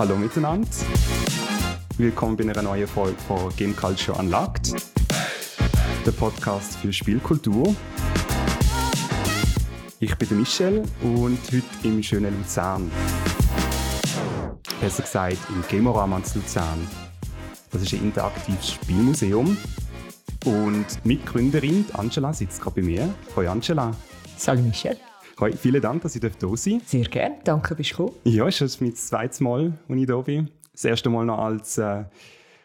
Hallo miteinander. Willkommen bei einer neuen Folge von Game Culture Unlocked, der Podcast für Spielkultur. Ich bin Michel und heute im schönen Luzern. Besser gesagt im Gamorama zu Luzern. Das ist ein interaktives Spielmuseum. Und Mitgründerin Angela sitzt gerade bei mir. Hallo Angela. Salut Michel. Hoi, vielen Dank, dass ich da sein. Sehr gerne, danke, bist du gekommen. Ja, es ist mein zweites Mal, als ich da bin. Das erste Mal noch als, äh,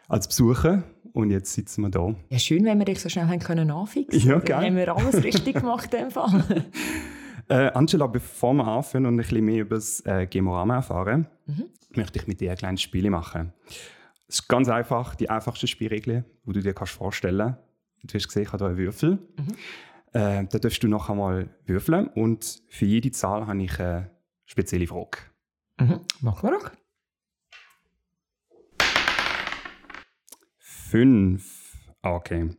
als Besucher und jetzt sitzen wir da. Ja, schön, wenn wir dich so schnell haben können anfixen Ja, Dann haben wir alles richtig gemacht in dem Fall. Äh, Angela, bevor wir anfangen und ein bisschen mehr über das äh, Gemorama erfahren, mhm. möchte ich mit dir ein kleines Spiel machen. Es ist ganz einfach, die einfachste Spielregel, die du dir kannst vorstellen kannst. Du hast gesehen, ich habe hier einen Würfel. Mhm. Äh, da darfst du noch einmal würfeln und für jede Zahl habe ich eine spezielle Frage. Mhm. Machen wir doch. Fünf. Ah, okay.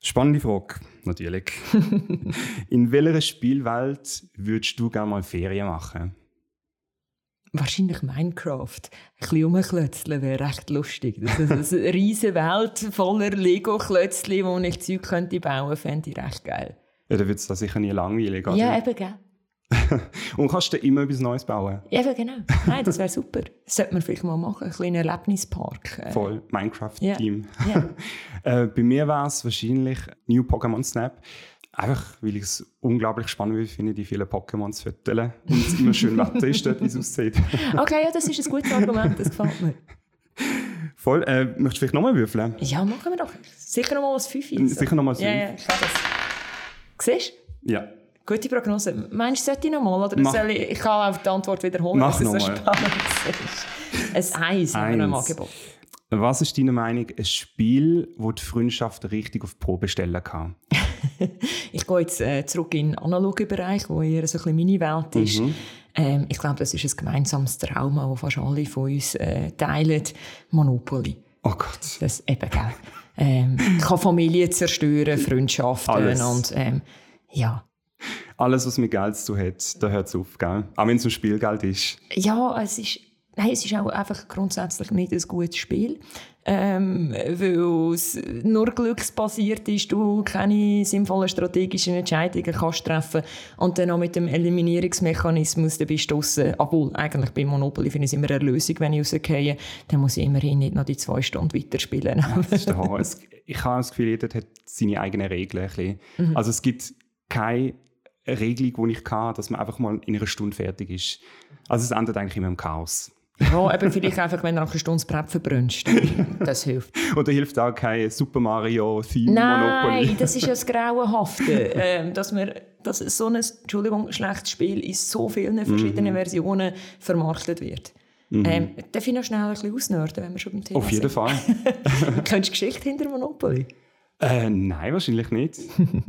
Spannende Frage, natürlich. In welcher Spielwelt würdest du gerne mal Ferien machen? Wahrscheinlich Minecraft. Ein bisschen rumklötzeln wäre recht lustig. Das ist eine riesige Welt voller Lego-Klötzchen, wo ich Zeug könnte bauen könnte, fände ich recht geil. Ja, dann wird es sicher nie langweilig, oder? Ja, eben, gell. Und kannst du immer etwas Neues bauen? Ja, eben, genau. Nein, das wäre super. Das sollte man vielleicht mal machen, ein kleiner Erlebnispark. Äh. Voll, Minecraft-Team. Yeah. Yeah. äh, bei mir war es wahrscheinlich New Pokémon Snap. Einfach, weil ich es unglaublich spannend finde, die vielen Pokémons zu füttern. Und es immer schön Wetter ist dort, wie es aussieht. okay, ja, das ist ein gutes Argument, das gefällt mir. Voll. Äh, möchtest du vielleicht nochmal würfeln? Ja, machen wir doch. Sicher nochmal ein Fünf. Sicher nochmal ein Fünf. Ja, ja, ich das. Siehst du? Ja. Gute Prognose. Meinst du, sollte ich nochmal? Oder soll ich, ich kann auch die Antwort wiederholen, Mach dass es so spannend ist. Ein Eis haben wir im Angebot. Was ist deine Meinung, ein Spiel, das die Freundschaft richtig auf die Probe stellen kann? ich gehe jetzt äh, zurück in den analogen Bereich, wo eher so ein meine Welt ist. Mhm. Ähm, ich glaube, das ist ein gemeinsames Trauma, das fast alle von uns äh, teilen. Monopoly. Oh Gott. Das eben, gell. Ähm, kann Familien zerstören, Freundschaften Alles. und ähm, ja. Alles, was mit Geld zu tun hat, da hört es auf, gell? Auch wenn es ein Spielgeld ist. Ja, es ist Nein, es ist auch einfach grundsätzlich nicht ein gutes Spiel, ähm, weil es nur glücksbasiert ist, du keine sinnvollen strategischen Entscheidungen kannst treffen und dann auch mit dem Eliminierungsmechanismus, dann bist du draussen, obwohl eigentlich bei Monopoly finde ich es immer eine Lösung, wenn ich rausgehe, dann muss ich immerhin nicht noch die zwei Stunden weiterspielen. Ja, das ist der ich habe das Gefühl, jeder hat seine eigenen Regeln. Mhm. Also es gibt keine Regelung, die ich kann, dass man einfach mal in einer Stunde fertig ist. Also es endet eigentlich immer im Chaos. Ja, eben vielleicht einfach, wenn du nach einer Stunde das Brett verbrennst. Das hilft. Oder hilft auch kein Super Mario Theme Monopoly? Nein, das ist ja das Grauenhafte. ähm, dass, wir, dass so ein Entschuldigung, schlechtes Spiel in so vielen verschiedenen mhm. Versionen vermarktet wird. Mhm. Ähm, darf ich noch schnell ein bisschen ausnörden, wenn wir schon beim Thema Auf jeden sind? Fall. Kennst du Geschichte hinter Monopoly? Äh, nein, wahrscheinlich nicht.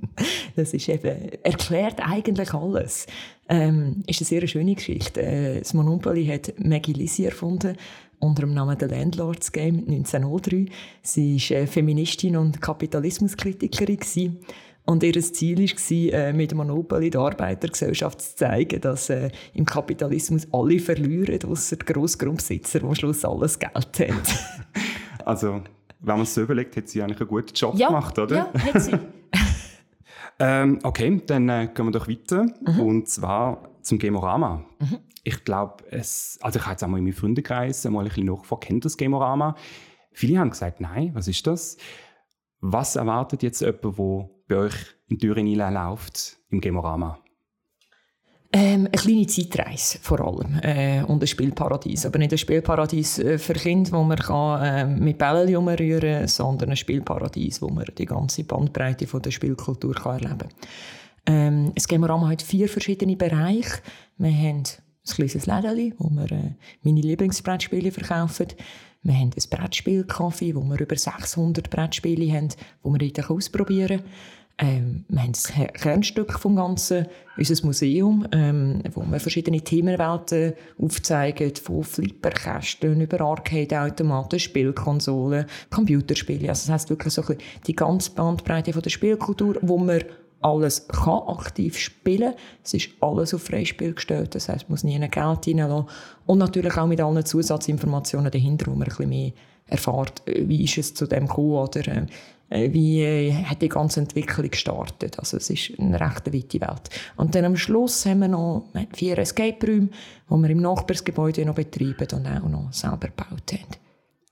das ist eben, erklärt eigentlich alles. Ähm, ist eine sehr schöne Geschichte. Äh, das Monopoly hat Maggie Lizzie erfunden unter dem Namen The Landlords Game 1903. Sie war äh, Feministin und Kapitalismuskritikerin. Gewesen. Und ihr Ziel war, äh, mit Monopoly der Arbeitergesellschaft zu zeigen, dass äh, im Kapitalismus alle verlieren, außer die Grossgrundbesitzer, die am Schluss alles Geld haben. also wenn man es so überlegt, hat sie eigentlich einen guten Job ja, gemacht, oder? Ja, hat sie. ähm, okay, dann äh, gehen wir doch weiter. Mhm. Und zwar zum Gamorama. Mhm. Ich glaube, es, also ich habe jetzt auch mal in meinem Freundeskreis mal ein bisschen nachgefragt, kennt das Gamorama? Viele haben gesagt, nein, was ist das? Was erwartet jetzt jemand, der bei euch in Thüringen läuft im Gamorama? Ähm, eine kleine Zeitreise vor allem äh, und ein Spielparadies. Aber nicht ein Spielparadies äh, für Kinder, wo man kann, äh, mit Bällen umrühren kann, sondern ein Spielparadies, wo man die ganze Bandbreite von der Spielkultur kann erleben kann. Ähm, es gibt wir hat vier verschiedene Bereiche. Wir haben ein kleines Lädeli, wo wir äh, meine Lieblingsbrettspiele verkaufen. Wir haben ein Brettspielcafé, wo wir über 600 Brettspiele haben, die wir ausprobieren können. Ähm, wir haben das Kernstück vom Ganzen, unser Museum, ähm, wo wir verschiedene Themenwelten aufzeigen, von Flipperkästen über Arcade-Automaten, Spielkonsolen, Computerspiele. Also das heisst wirklich so die ganze Bandbreite von der Spielkultur, wo wir alles kann aktiv spielen. Es ist alles auf Freispiel gestellt, das heißt, man muss nie ein Geld reinlassen. Und natürlich auch mit allen Zusatzinformationen dahinter, wo man ein bisschen mehr erfährt, äh, wie ist es zu dem gekommen oder äh, wie äh, hat die ganze Entwicklung gestartet. Also es ist eine recht weite Welt. Und dann am Schluss haben wir noch vier Escape-Räume, die wir im Nachbarsgebäude noch betreiben und auch noch selber gebaut haben.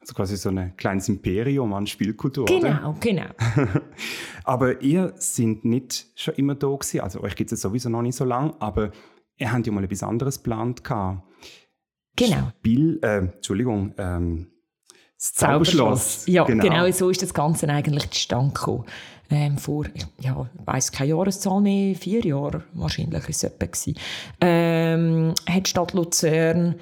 Also quasi so ein kleines Imperium an Spielkultur. Genau, oder? genau. aber ihr seid nicht schon immer da gewesen, also euch gibt es sowieso noch nicht so lange, aber ihr habt ja mal etwas anderes geplant gehabt. Genau. Spiel, äh, Entschuldigung, ähm, das Zauberschloss. Ja, genau. genau. so ist das Ganze eigentlich zustande gekommen. Ähm, vor, ja, ich weiss keine Jahreszahl mehr, vier Jahre wahrscheinlich ist es etwa. Ähm, hat die Stadt Luzern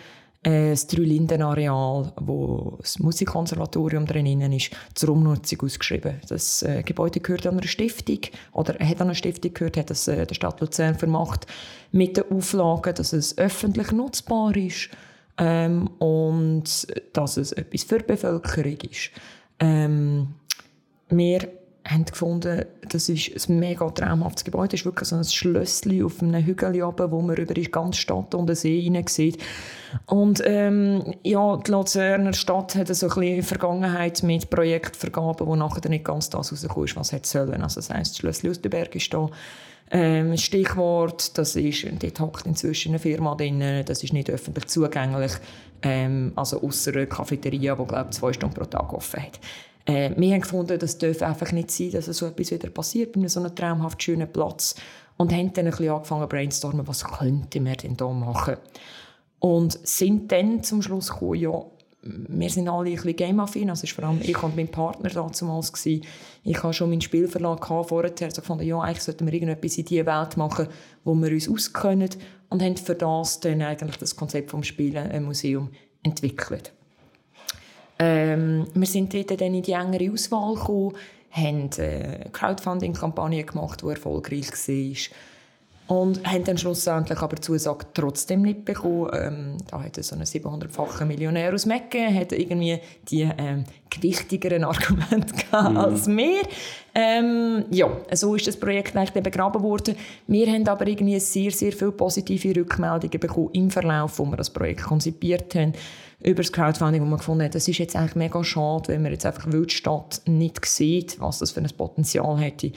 äh, das Drei-Linden-Areal, wo das Musikkonservatorium drin ist, zur Umnutzung ausgeschrieben. Das äh, Gebäude gehört an eine Stiftung, oder hat an eine Stiftung gehört, hat das äh, der Stadt Luzern vermacht, mit der Auflage, dass es öffentlich nutzbar ist ähm, und dass es etwas für die Bevölkerung ist. Ähm, wir haben gefunden, das ist ein mega traumhaftes Gebäude. Es ist wirklich so ein Schlösschen auf einem Hügel oben, wo man über die ganze Stadt und den See hinein sieht. Und ähm, ja, die Luzerner Stadt hat so ein bisschen Vergangenheit mit Projektvergaben, wo nachher nicht ganz das rausgekommen ist, was es sollen. Also das heisst, das Schlösschen aus dem Berg ist da ähm, Stichwort, das ist, dort hockt inzwischen eine Firma drin, das ist nicht öffentlich zugänglich, ähm, also außer eine Cafeteria, die, glaube zwei Stunden pro Tag offen hat. Äh, wir haben gefunden, das darf einfach nicht sein, dass so etwas wieder passiert bei so einem traumhaft schönen Platz und haben dann ein bisschen angefangen brainstormen, was könnte man denn da machen. Und sind dann zum Schluss gekommen, ja, wir sind alle ein bisschen game-affin, also vor allem ich und mein Partner damals gewesen. Ich hatte schon meinen Spielverlag vorher, also gefunden, ja, eigentlich sollten wir irgendetwas in diese Welt machen, wo wir uns auskennen und haben für das dann eigentlich das Konzept vom Spielen im Museum entwickelt. Ähm, wir sind dort dann in die engere Auswahl gekommen, haben eine Crowdfunding-Kampagne gemacht, die erfolgreich war und haben dann schlussendlich aber Zusage trotzdem nicht bekommen. Ähm, da hat so einen 700-fachen Millionär aus Mecke hat irgendwie die ähm, gewichtigeren Argumente mhm. als wir. Ähm, ja, so ist das Projekt eigentlich begraben worden. Wir haben aber irgendwie sehr, sehr viele positive Rückmeldungen bekommen im Verlauf, wo wir das Projekt konzipiert haben über das Crowdfunding, wo man gefunden hat, das ist jetzt eigentlich mega schade, wenn man jetzt einfach Wildstadt nicht sieht, was das für ein Potenzial hätte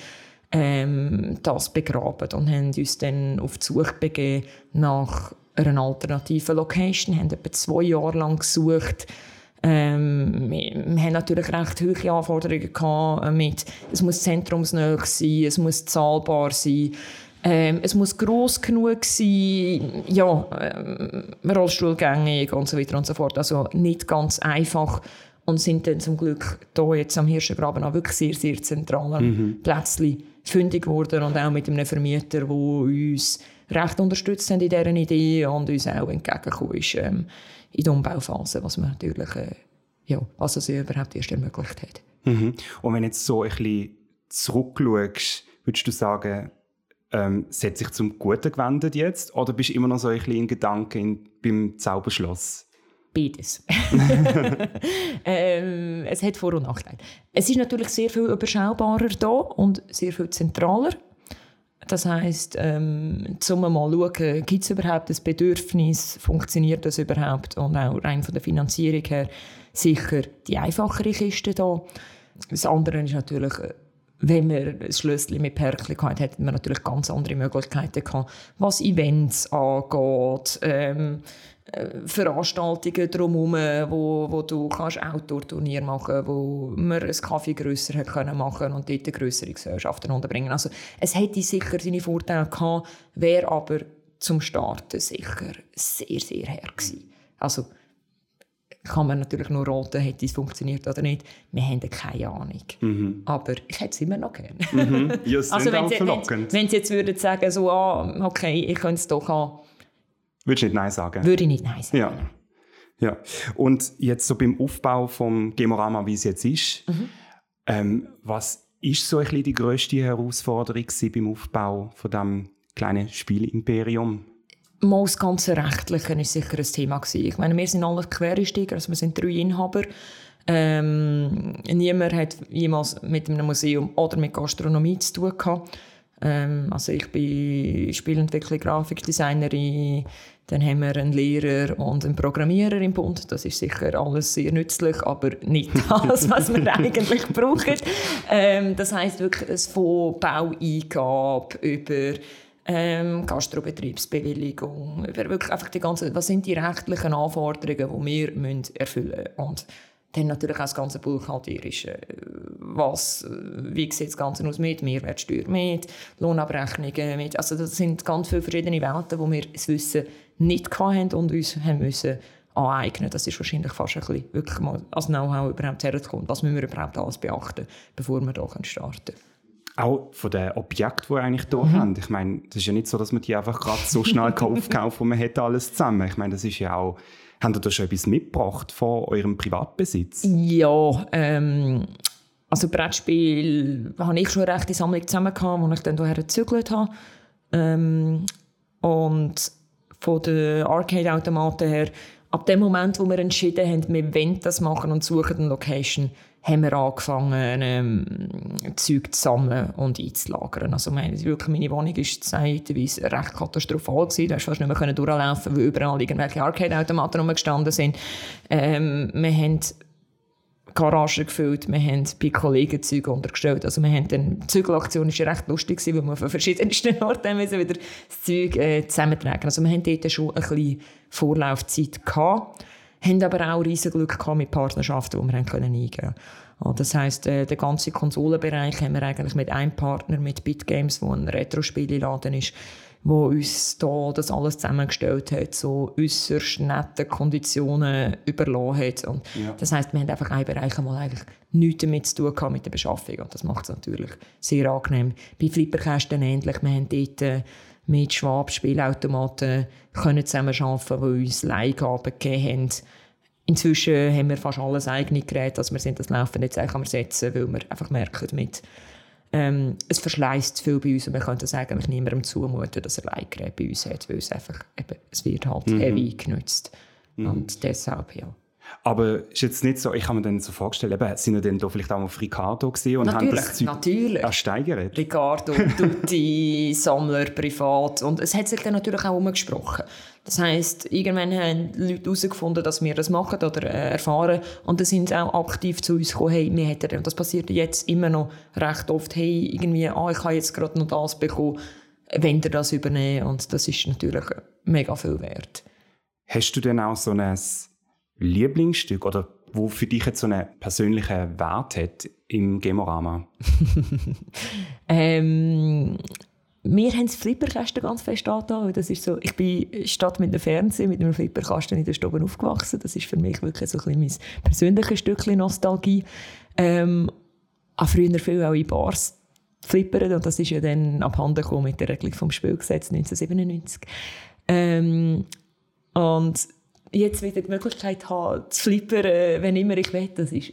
ähm, das begraben und haben uns dann auf die Suche begeben nach einer alternativen Location, haben etwa zwei Jahre lang gesucht. Ähm, wir, wir haben natürlich recht hohe Anforderungen gehabt mit, es muss zentrumsnäher sein, es muss zahlbar sein, ähm, es muss gross genug sein, ja, ähm, Rollstuhlgängig und so weiter und so fort. Also nicht ganz einfach und sind dann zum Glück hier jetzt am Hirschengraben auch wirklich sehr, sehr zentral mhm. Plätzchen fündig geworden und auch mit einem Vermieter, der uns recht unterstützt hat in dieser Idee und uns auch entgegengekommen ist ähm, in der Umbauphase, was man natürlich, äh, ja, was es überhaupt erst ermöglicht hat. Mhm. Und wenn jetzt so ein bisschen zurückschaust, würdest du sagen, ähm, es hat sich zum Guten gewendet jetzt oder bist du immer noch so ein bisschen in Gedanken beim Zauberschloss? Beides. ähm, es hat Vor- und Nachteile. Es ist natürlich sehr viel überschaubarer da und sehr viel zentraler. Das heisst, ähm, zum mal schauen, gibt es überhaupt ein Bedürfnis, funktioniert das überhaupt und auch rein von der Finanzierung her sicher die einfachere Kiste da. Das andere ist natürlich, äh, wenn man ein Schlüssel mit Perkli hatte, hätte man natürlich ganz andere Möglichkeiten gehabt, was Events angeht, ähm, äh, Veranstaltungen drumherum, wo, wo du kannst Outdoor-Turnier machen wo man einen Kaffee grösser hat können machen und dort grössere Gesellschaften unterbringen. Also es hätte sicher seine Vorteile gehabt, wäre aber zum Starten sicher sehr, sehr her gewesen. Also kann man natürlich nur raten, hätte es funktioniert oder nicht. Wir haben keine Ahnung. Mhm. Aber ich hätte es immer noch gerne. Mhm. Ja, also wenn Sie, wenn, wenn Sie jetzt würden sagen, so, ah, okay, ich könnte es doch haben, Würdest du nicht Nein sagen? Würde ich nicht Nein sagen. Ja. ja. Und jetzt so beim Aufbau vom Gemorama, wie es jetzt ist, mhm. ähm, was ist so ein bisschen die grösste Herausforderung beim Aufbau von diesem kleinen Spielimperium? Mal das ganze Rechtliche war sicher ein Thema. Gewesen. Ich meine, wir sind alle Quereinsteiger, also wir sind drei Inhaber. Ähm, niemand hat jemals mit einem Museum oder mit Gastronomie zu tun gehabt. Ähm, also ich bin Spielentwickler, Grafikdesignerin, dann haben wir einen Lehrer und einen Programmierer im Bund. Das ist sicher alles sehr nützlich, aber nicht das, was wir eigentlich brauchen. Ähm, das heißt wirklich es von Baueingabe über ähm, Gastrobetriebsbewilligung, über wirklich einfach die ganzen, was sind die rechtlichen Anforderungen, die wir müssen erfüllen müssen. Und dann natürlich auch das ganze Buchhalterische. Was, wie sieht das Ganze aus mit Mehrwertsteuer, mit Lohnabrechnungen, mit, also das sind ganz viele verschiedene Welten, wo wir das Wissen nicht hatten und uns haben müssen aneignen. Das ist wahrscheinlich fast ein bisschen wirklich mal als Know-how überhaupt herzukommen. Was müssen wir überhaupt alles beachten, bevor wir hier starten können. Auch von den Objekten, die eigentlich hier mhm. haben. Ich meine, das ist ja nicht so, dass man die einfach gerade so schnell aufkauft und man hat alles zusammen. Ich meine, das ist ja auch... Habt ihr da schon etwas mitgebracht von eurem Privatbesitz? Ja, ähm, also Brettspiel habe ich schon eine rechte Sammlung zusammen gehabt, als ich dann hierher gezügelt habe. Ähm, und von den Arcade-Automaten her, ab dem Moment, wo wir entschieden haben, wir wollen das machen und suchen eine Location, haben wir angefangen, ähm, Zeug zu sammeln und einzulagern. Also meine, wirklich, meine Wohnung war zeitweise recht katastrophal. Gewesen. Da hast fast nicht mehr durchlaufen weil überall irgendwelche Arcade-Automaten rumgestanden sind. Ähm, wir haben Garage gefüllt, wir haben bei Kollegen Zeug untergestellt. Also wir haben dann, die Zügelaktion war recht lustig, weil wir von verschiedensten Orten müssen wieder das Zeug äh, zusammentragen. Also wir haben dort schon ein bisschen Vorlaufzeit gehabt, haben aber auch riesen Glück gehabt mit Partnerschaften, die wir haben können eingehen konnten. Das heisst, äh, den ganzen Konsolenbereich haben wir eigentlich mit einem Partner, mit Bitgames, wo ein Retro-Spieleladen ist, wo uns da das alles zusammengestellt hat, so äußerst nette Konditionen überlassen hat. Und ja. Das heißt, wir haben einfach einen Bereich einmal eigentlich nichts damit zu tun gehabt mit der Beschaffung und das macht es natürlich sehr angenehm. Bei Flipperkästen ähnlich, wir haben dort äh, mit Schwab Spielautomaten können zusammen arbeiten, die uns Leihgaben gegeben haben. Inzwischen haben wir fast alles eigene Geräte, also wir sind das laufend jetzt am Ersetzen, weil wir einfach merken, mit ähm, es verschleißt viel bei uns und man könnte das eigentlich niemandem zumuten, dass er Leihgerät bei uns hat, weil es einfach eben, es wird halt mhm. heavy genutzt. Mhm. Und deshalb, ja. Aber ist jetzt nicht so, ich habe mir dann so vorgestellt, eben, sind wir denn da vielleicht auch auf Ricardo gesehen und natürlich, haben das Zeug natürlich. ersteigert? Ricardo, Tutti, Sammler, privat und es hat sich dann natürlich auch umgesprochen. Das heisst, irgendwann haben Leute herausgefunden, dass wir das machen oder äh, erfahren und dann sind sie auch aktiv zu uns gekommen, hey, wir hätten, und das passiert jetzt immer noch recht oft, hey, irgendwie, ah, ich habe jetzt gerade noch das bekommen, wenn ihr das übernehmen und das ist natürlich mega viel wert. Hast du denn auch so ein Lieblingsstück oder wo für dich jetzt so einen persönlichen Wert hat im Gemorama? ähm, wir haben das Flipperkasten ganz fest angetan. Das ist so, ich bin statt mit dem Fernsehen mit einem Flipperkasten in der Stube aufgewachsen. Das ist für mich wirklich so ein mein persönliches Stückchen Nostalgie. Ähm, auch früher viel auch in Bars flippern und das ist ja dann abhanden gekommen mit der Regelung vom Spielgesetz 1997. Ähm, und jetzt wieder die Möglichkeit haben, zu flippern, wenn immer ich will, das ist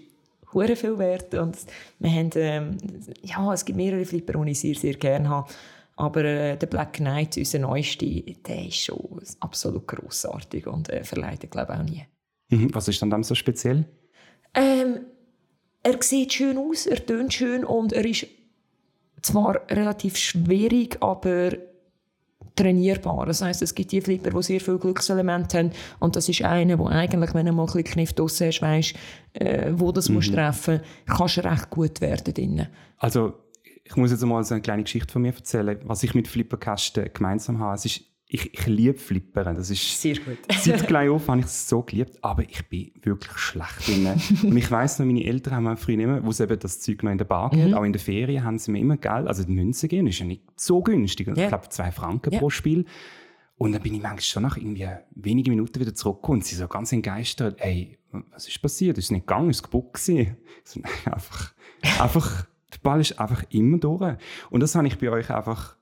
hure viel wert. Und wir haben, ähm, ja, es gibt mehrere Flipper, die ich sehr, sehr gerne habe. Aber äh, der Black Knight, unser neuester, der ist schon absolut grossartig und äh, verleidet, glaube ich, auch nie. Mhm. Was ist dann so speziell? Ähm, er sieht schön aus, er tönt schön und er ist zwar relativ schwierig, aber trainierbar. Das heißt, es gibt die Flipper, die sehr viele Glückselemente haben und das ist einer, wo eigentlich, wenn du mal ein bisschen Kniff draussen hast, weißt, äh, wo das mhm. musst treffen, kannst du recht gut werden drinnen. Also ich muss jetzt mal so eine kleine Geschichte von mir erzählen, was ich mit Flipperkästen gemeinsam habe. Es ist ich, ich liebe Flippern. Das ist, Sehr gut. seit klein auf habe ich es so geliebt, aber ich bin wirklich schlecht drin. und ich weiss noch, meine Eltern haben mir früher immer, wo es eben das Zeug noch in der Bar mhm. auch in der Ferien, haben sie mir immer Geld, also die Münzen geben, ist ja nicht so günstig. Yeah. Ich glaube, zwei Franken yeah. pro Spiel. Und dann bin ich manchmal schon nach irgendwie wenigen Minuten wieder zurückgekommen und sie so ganz entgeistert, ey, was ist passiert? Ist es nicht gegangen? Ist es kaputt gewesen? So, nein, einfach, einfach, der Ball ist einfach immer durch. Und das habe ich bei euch einfach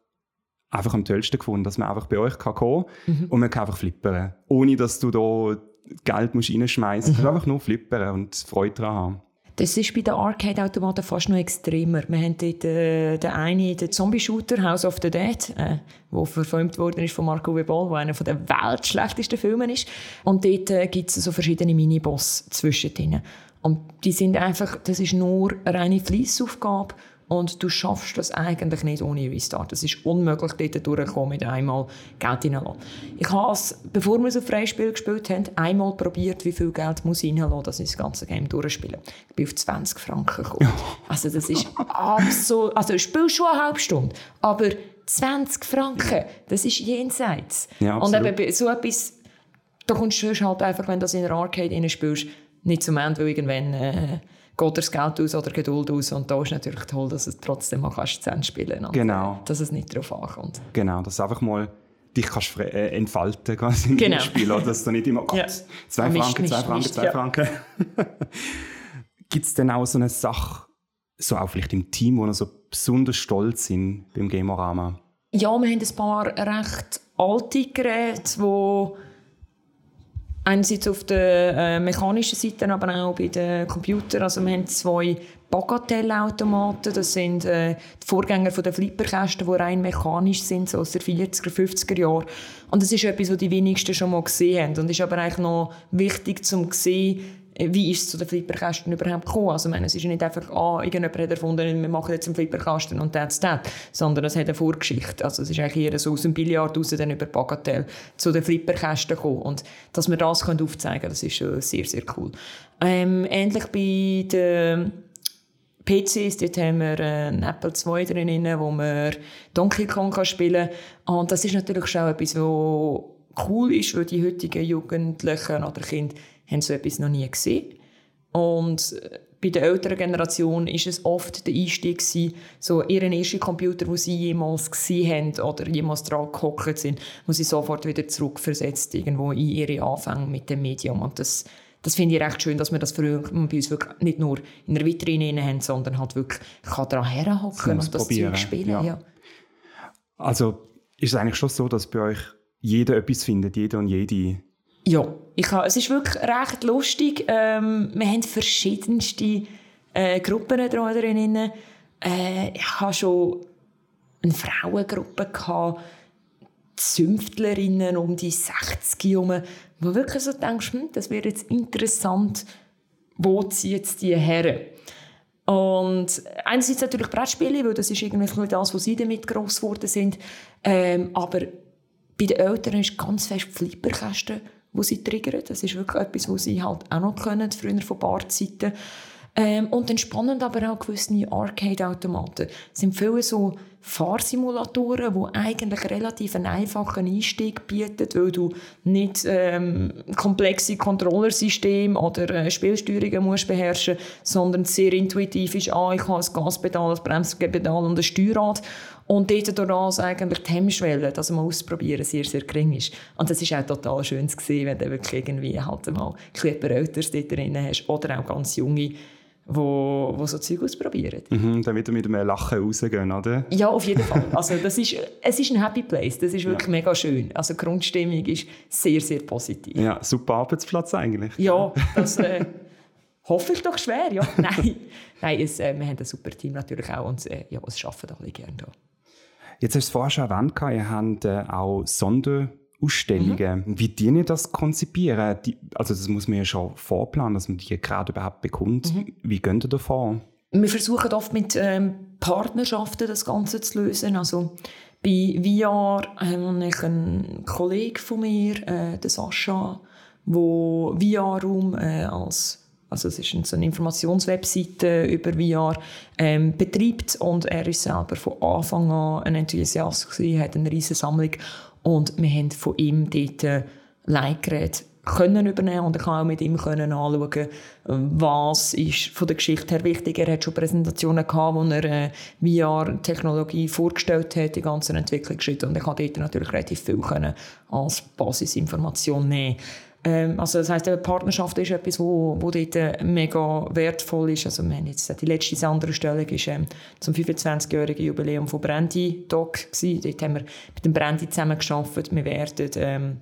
einfach am tollsten gefunden, dass man einfach bei euch kann kommen mhm. und man kann einfach flippern. Ohne, dass du da Geld musst reinschmeißen musst. Mhm. Einfach nur flippern und Freude daran haben. Das ist bei den Arcade-Automaten fast noch extremer. Wir haben dort äh, den einen, den Zombie-Shooter House of the Dead, äh, der verfilmt worden ist von Marco Webol, der einer der weltschlechtesten Filme ist. Und dort äh, gibt es so verschiedene Miniboss zwischendrin. Und die sind einfach, das ist nur eine reine Fleissaufgabe und du schaffst das eigentlich nicht ohne Restart. Es ist unmöglich, dort durchzukommen mit einmal Geld reinlassen. Ich habe es, bevor wir so Freispiel gespielt haben, einmal probiert, wie viel Geld muss ich reinlassen, dass ich das ganze Game durchspiele. Ich bin auf 20 Franken gekommen. Also das ist absolut... Also ich spiele schon eine halbe Stunde, aber 20 Franken, das ist jenseits. Ja, und eben so etwas, da kommst du halt einfach, wenn du das in einer Arcade spielst, nicht zum Ende, weil irgendwann... Äh, geht das Geld aus oder Geduld aus. Und da ist natürlich toll, dass es trotzdem mal kannst zu Ende spielen kannst. Genau. Dass es nicht darauf ankommt. Genau, dass du einfach mal dich kannst äh, entfalten kannst in genau. dem Spiel. Oder? Dass du nicht immer, Gott, ja. zwei Franken, nicht, zwei Franken, nicht, zwei ja. Franken. Gibt es denn auch so eine Sache, so auch vielleicht im Team, wo ihr so besonders stolz sind beim Gamorama? Ja, wir haben ein paar recht alte Geräte, die Einerseits auf der äh, mechanischen Seite, aber auch bei den Computern. Also wir haben zwei Bagatellautomaten. Das sind äh, die Vorgänger von den Flipperkästen, die rein mechanisch sind, so aus den 40er, 50er Jahren. Und das ist etwas, was die wenigsten schon mal gesehen haben. Und ist aber eigentlich noch wichtig, um zu sehen, wie ist es zu den Flipperkästen überhaupt gekommen? Also, meine, es ist nicht einfach, ah, irgendjemand hat erfunden, wir machen jetzt einen Flipperkasten und that's that, sondern es hat eine Vorgeschichte. Also, es ist eigentlich eher so aus dem Billard raus, dann über Bagatell zu den Flipperkästen gekommen. Und dass wir das können aufzeigen können, das ist schon sehr, sehr cool. Ähm, ähnlich bei den PCs, dort haben wir einen Apple II drin, wo man Donkey Kong spielen kann. Und das ist natürlich schon etwas, was cool ist, weil die heutigen Jugendlichen oder Kinder haben so etwas noch nie gesehen. Und äh, bei der älteren Generation ist es oft der Einstieg gewesen, so ihren ersten Computer, den sie jemals gesehen haben oder jemals dran gehockt sind, wo sie sofort wieder zurückversetzt irgendwo in ihre Anfänge mit dem Medium. Und das, das finde ich recht schön, dass wir das früher bei uns wirklich nicht nur in der Vitrine haben, sondern halt wirklich kann daran herhocken und das Zeug spielen. Ja. ja. Also ist es eigentlich schon so, dass bei euch jeder etwas findet, jeder und jede ja, ich habe, es ist wirklich recht lustig. Ähm, wir haben verschiedenste äh, Gruppen drin. Äh, ich hatte schon eine Frauengruppe, gehabt, Zünftlerinnen um die 60 herum, wo wirklich so denkst, hm, das wäre jetzt interessant, wo zieht die her? Und einerseits natürlich Brettspiele, weil das ist irgendwie das, wo sie damit gross geworden sind. Ähm, aber bei den Eltern ist ganz fest Flipperkästen wo sie triggern. Das ist wirklich etwas, was sie halt auch noch können, früher von Barzeiten. Ähm, und dann spannend aber auch gewisse Arcade-Automaten. Es sind viele so Fahrsimulatoren, die eigentlich relativ einen einfachen Einstieg bieten, weil du nicht ähm, komplexe Controllersysteme oder äh, Spielsteuerungen musst beherrschen sondern sehr intuitiv ist, ah, ich habe ein Gaspedal, ein Bremspedal und ein Steuerrad und dort durch eigentlich die Hemmschwelle, das mal auszuprobieren, sehr, sehr gering ist. Und das ist auch total schön zu sehen, wenn du wirklich irgendwie halt mal ein Älteres dort drin hast oder auch ganz junge, wo, wo so Zeug ausprobieren. Mhm, dann wieder mit einem Lachen rausgehen, oder? Ja, auf jeden Fall. Also das ist, es ist ein Happy Place, das ist wirklich ja. mega schön. Also die Grundstimmung ist sehr, sehr positiv. Ja, super Arbeitsplatz eigentlich. Ja, das äh, hoffe ich doch schwer, ja. Nein, Nein es, äh, wir haben ein super Team natürlich auch und äh, ja, es arbeiten alle gerne da. Jetzt hast du es vorher schon erwähnt, ihr habt äh, auch Sonderausstellungen. Mhm. Wie die das konzipieren? Die, also das muss man ja schon vorplanen, dass man die gerade überhaupt bekommt. Mhm. Wie geht ihr da vor? Wir versuchen oft mit ähm, Partnerschaften das Ganze zu lösen. Also bei VR haben wir einen Kollegen von mir, äh, den Sascha, der VR-Raum äh, als also es ist so eine Informationswebseite über VR, ähm, betreibt und er ist selber von Anfang an ein Enthusiast gewesen, hat eine riesige Sammlung und wir haben von ihm dort Leitgeräte können übernehmen und ich kann auch mit ihm können anschauen, was ist von der Geschichte her wichtig. Er hat schon Präsentationen gehabt, wo er äh, VR-Technologie vorgestellt hat, die ganzen Entwicklungsschritte und ich konnte dort natürlich relativ viel können als Basisinformation nehmen. Ähm, also das heisst, Partnerschaft ist etwas, wo, wo dort äh, mega wertvoll ist. Also wir haben jetzt die letzte Sonderstellung ist ähm, zum 25-jährigen Jubiläum von Brandy Doc. Dort haben wir mit dem Brandy zusammen geschafft. Wir werden ähm,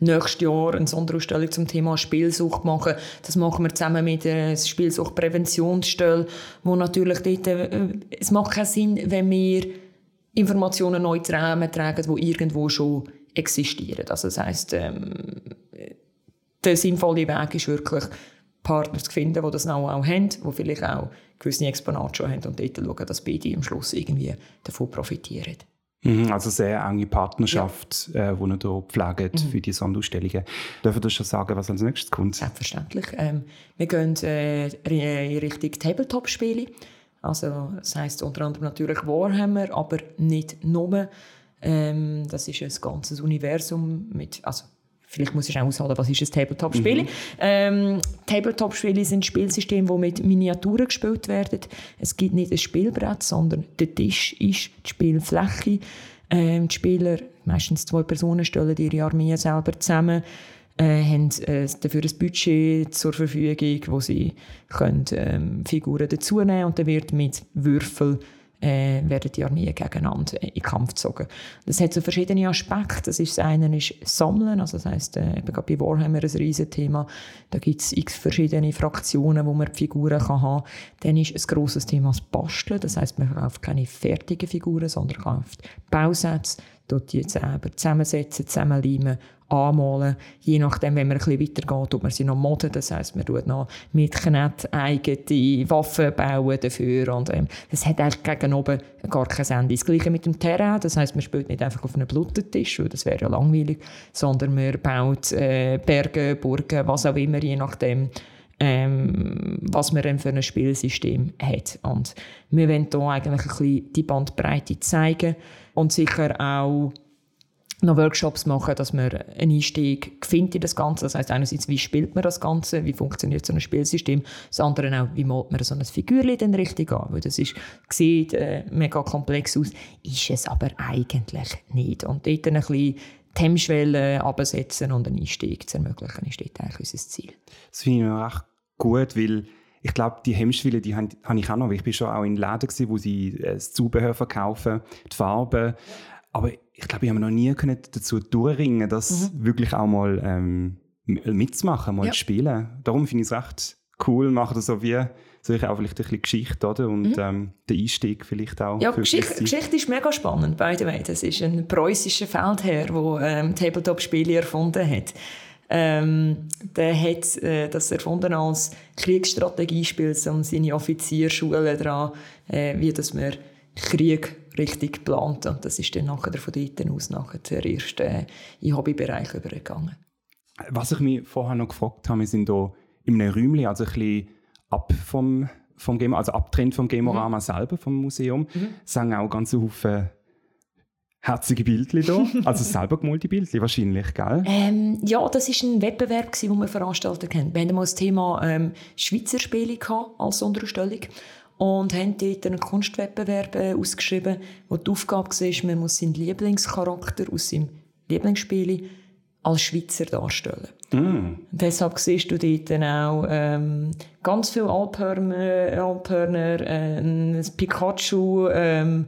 nächstes Jahr eine Sonderausstellung zum Thema Spielsucht machen. Das machen wir zusammen mit der Spielsuchtpräventionsstelle, wo natürlich dort, äh, es macht keinen Sinn, wenn wir Informationen neu tragen, die irgendwo schon existieren. Also das heisst, ähm, der sinnvolle Weg ist wirklich, Partner zu finden, die das auch, auch haben, die vielleicht auch gewisse Exponate schon haben und dort schauen, dass beide am Schluss irgendwie davon profitieren. Mhm, also sehr enge Partnerschaft, ja. äh, die ihr hier pflegt mhm. für die Sonderausstellungen. Dürfen ihr schon sagen, was als nächstes kommt? Selbstverständlich. Ähm, wir gehen äh, in Richtung Tabletop-Spiele. Also, das heisst unter anderem natürlich Warhammer, aber nicht nur. Ähm, das ist ein ganzes Universum mit, also vielleicht muss ich auch aushalten, was ist ein Tabletop-Spiel. Mhm. Ähm, Tabletop-Spiele sind Spielsysteme, die mit Miniaturen gespielt werden. Es gibt nicht ein Spielbrett, sondern der Tisch ist die Spielfläche. Ähm, die Spieler, meistens zwei Personen, stellen ihre Armee selber zusammen äh, haben äh, dafür ein Budget zur Verfügung, wo sie können, ähm, Figuren dazu nehmen und dann wird mit Würfeln äh, werden die Armeen gegeneinander in Kampf gezogen. Das hat so verschiedene Aspekte. Das, ist, das eine ist Sammeln, also das heisst, äh, eben bei Warhammer ein riesen Thema. Da gibt es x verschiedene Fraktionen, wo man die Figuren kann haben. Dann ist ein grosses Thema das Basteln, das heisst, man kauft keine fertigen Figuren, sondern kauft Bausätze, dort die selber zusammensetzen, zusammenleimen anmalen. Je nachdem, wenn man ein bisschen weitergeht, tut man sie noch modden. Das heisst, man tut noch mit Knet eigene Waffen bauen dafür. Und, ähm, das hat eigentlich gegen oben gar kein Ende. Das Gleiche mit dem Terrain. Das heisst, man spielt nicht einfach auf einem Blutentisch, weil das wäre ja langweilig, sondern man baut äh, Berge, Burgen, was auch immer, je nachdem, ähm, was man dann für ein Spielsystem hat. Und wir wollen hier eigentlich ein bisschen die Bandbreite zeigen und sicher auch noch Workshops machen, dass man einen Einstieg findet in das Ganze. Das heißt einerseits, wie spielt man das Ganze, wie funktioniert so ein Spielsystem, das andere auch, wie malt man so ein Figürchen dann richtig an, weil das ist, sieht äh, mega komplex aus, ist es aber eigentlich nicht. Und dort ein bisschen die Hemmschwelle absetzen und einen Einstieg zu ermöglichen, ist dort eigentlich unser Ziel. Das finde ich echt gut, weil ich glaube, die Hemmschwelle, die habe ich auch noch. Ich bin schon auch in Läden gewesen, wo sie äh, das Zubehör verkaufen, die Farben. Aber ich glaube, ich habe noch nie dazu durchringen, das mhm. wirklich auch mal ähm, mitzumachen, mal ja. zu spielen. Darum finde ich es recht cool, machen das so wie solche auch vielleicht ein bisschen Geschichte, oder? Und mhm. ähm, der Einstieg vielleicht auch. Ja, Geschichte, Geschichte ist mega spannend, by the way. Das ist ein preußischer Feldherr, der ähm, Tabletop-Spiele erfunden hat. Ähm, der hat äh, das erfunden als Kriegsstrategiespiel, um seine Offizierschulen daran, äh, wie dass man Krieg richtig geplant. Und das ist dann nachher von dort aus nachher erst äh, in Hobbybereich übergegangen. Was ich mich vorher noch gefragt habe, wir sind hier in einem Räumchen, also ein bisschen ab vom, vom Game, also abtrennt vom Gamorama mhm. selber, vom Museum. Mhm. Sind auch ganz viele herzige Bildchen hier. Also selber gemalte Bildchen wahrscheinlich, gell? Ähm, ja, das war ein Wettbewerb, den wir veranstaltet haben. Wir hatten mal das Thema ähm, Schweizer Spiele als Unterstellung und haben dort einen Kunstwettbewerb äh, ausgeschrieben, wo die Aufgabe war, man muss seinen Lieblingscharakter aus seinem Lieblingsspiel als Schweizer darstellen. Mm. deshalb siehst du dort dann auch ähm, ganz viele Alphörner, Alphörner äh, ein Pikachu ähm,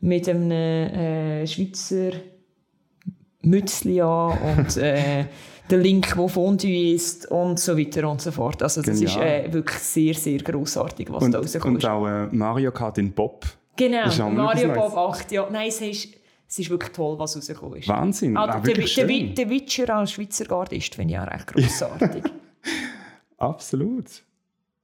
mit einem äh, Schweizer Mützli an und äh, der Link, der Fondue ist und so weiter und so fort. Also das Genial. ist äh, wirklich sehr, sehr grossartig, was und, da rauskommt. Und auch äh, Mario Kart in Bob. Genau, Mario Bob 8, ja. Nein, es ist, es ist wirklich toll, was rausgekommen ist. Wahnsinn, ah, ah, der, der, der, Witcher als Schweizer Gardist finde ich auch recht grossartig. Absolut.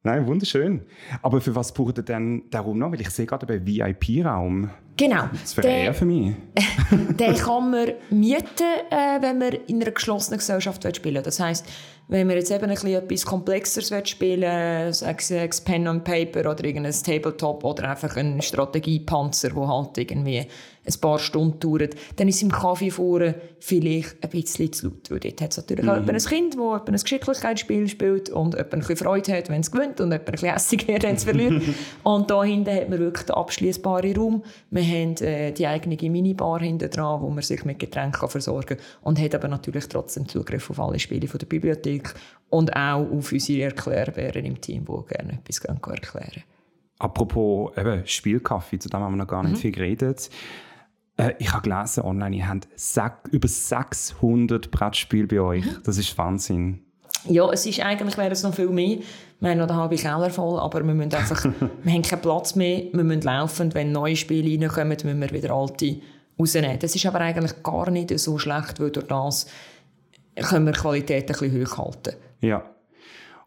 Nein, wunderschön. Aber für was braucht ihr denn darum noch? Weil ich sehe gerade einen VIP-Raum. Genau. Das wäre eher für mich. den kann man mieten, äh, wenn man in einer geschlossenen Gesellschaft spielen will. Das heisst, wenn man jetzt eben ein etwas Komplexeres spielen will, sei es Pen and Paper oder irgendein Tabletop oder einfach ein Strategiepanzer, der halt irgendwie ein paar Stunden dauert, dann ist im Kaffee vorne vielleicht ein bisschen zu laut. Weil dort hat es natürlich mhm. auch ein Kind, das ein Geschicklichkeitsspiel spielt und ein bisschen Freude hat, wenn es gewinnt und ein bisschen hässig wird, wenn es verliert. und da hinten hat man wirklich den abschließbaren Raum. Wir haben äh, die eigene Minibar hinten dran, wo man sich mit Getränken versorgen kann und hat aber natürlich trotzdem Zugriff auf alle Spiele von der Bibliothek und auch auf unsere Erklärbären im Team, die gerne etwas erklären können. Apropos eben Spielkaffee, zu dem haben wir noch gar nicht mhm. viel geredet. Äh, ich habe gelesen online, ihr habt über 600 Brettspiele bei euch. Mhm. Das ist Wahnsinn. Ja, es ist eigentlich wäre es noch viel mehr. Wir haben noch den halben Keller voll, aber wir müssen einfach, wir haben keinen Platz mehr. Wir müssen laufend, wenn neue Spiele reinkommen, müssen wir wieder alte rausnehmen. Das ist aber eigentlich gar nicht so schlecht, weil durch das können wir die Qualität ein bisschen hochhalten. Ja.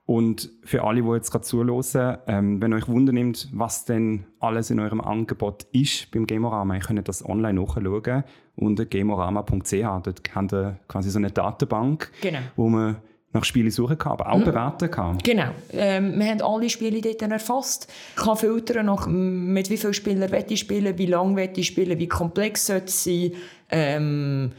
Und für alle, die jetzt gerade zuhören, ähm, wenn euch Wunder nimmt, was denn alles in eurem Angebot ist beim Gamorama, ihr könnt das online nachschauen unter gamorama.ch. Dort haben wir quasi so eine Datenbank, genau. wo man nach Spielen suchen kann, aber auch mhm. bewerten kann. Genau. Ähm, wir haben alle Spiele dort erfasst. Ich kann filtern nach, mit wie vielen Spielern ich spielen, wie lange ich spielen, wie komplex sollte es sein, ähm,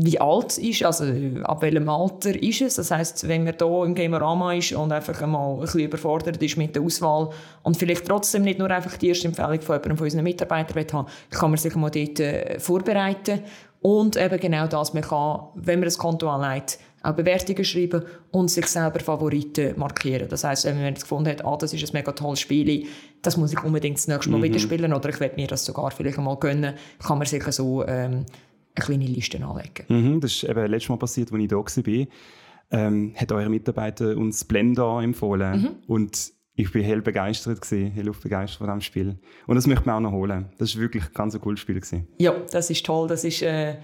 wie alt ist, also ab welchem Alter ist es. Das heißt, wenn man hier im Gamerama ist und einfach einmal ein bisschen überfordert ist mit der Auswahl und vielleicht trotzdem nicht nur einfach die erste Empfehlung von jemandem von unseren Mitarbeitern haben kann man sich mal dort äh, vorbereiten. Und eben genau das, man kann, wenn man ein Konto anlegt, auch Bewertungen schreiben und sich selber Favoriten markieren. Das heißt, wenn man jetzt gefunden hat, ah, das ist ein mega tolles Spiel, das muss ich unbedingt das nächste Mal mhm. wieder spielen oder ich werde mir das sogar vielleicht einmal gönnen, kann man sich so ähm, eine kleine Liste anlegen. Mhm, das ist eben letztes Mal passiert, als ich da war. Ähm, hat eure Mitarbeiter uns Blender empfohlen mhm. und ich bin hell begeistert gewesen, hell begeistert von diesem Spiel. Und das möchte man auch noch holen. Das ist wirklich ein ganz cooles Spiel gewesen. Ja, das ist toll. Das ist äh,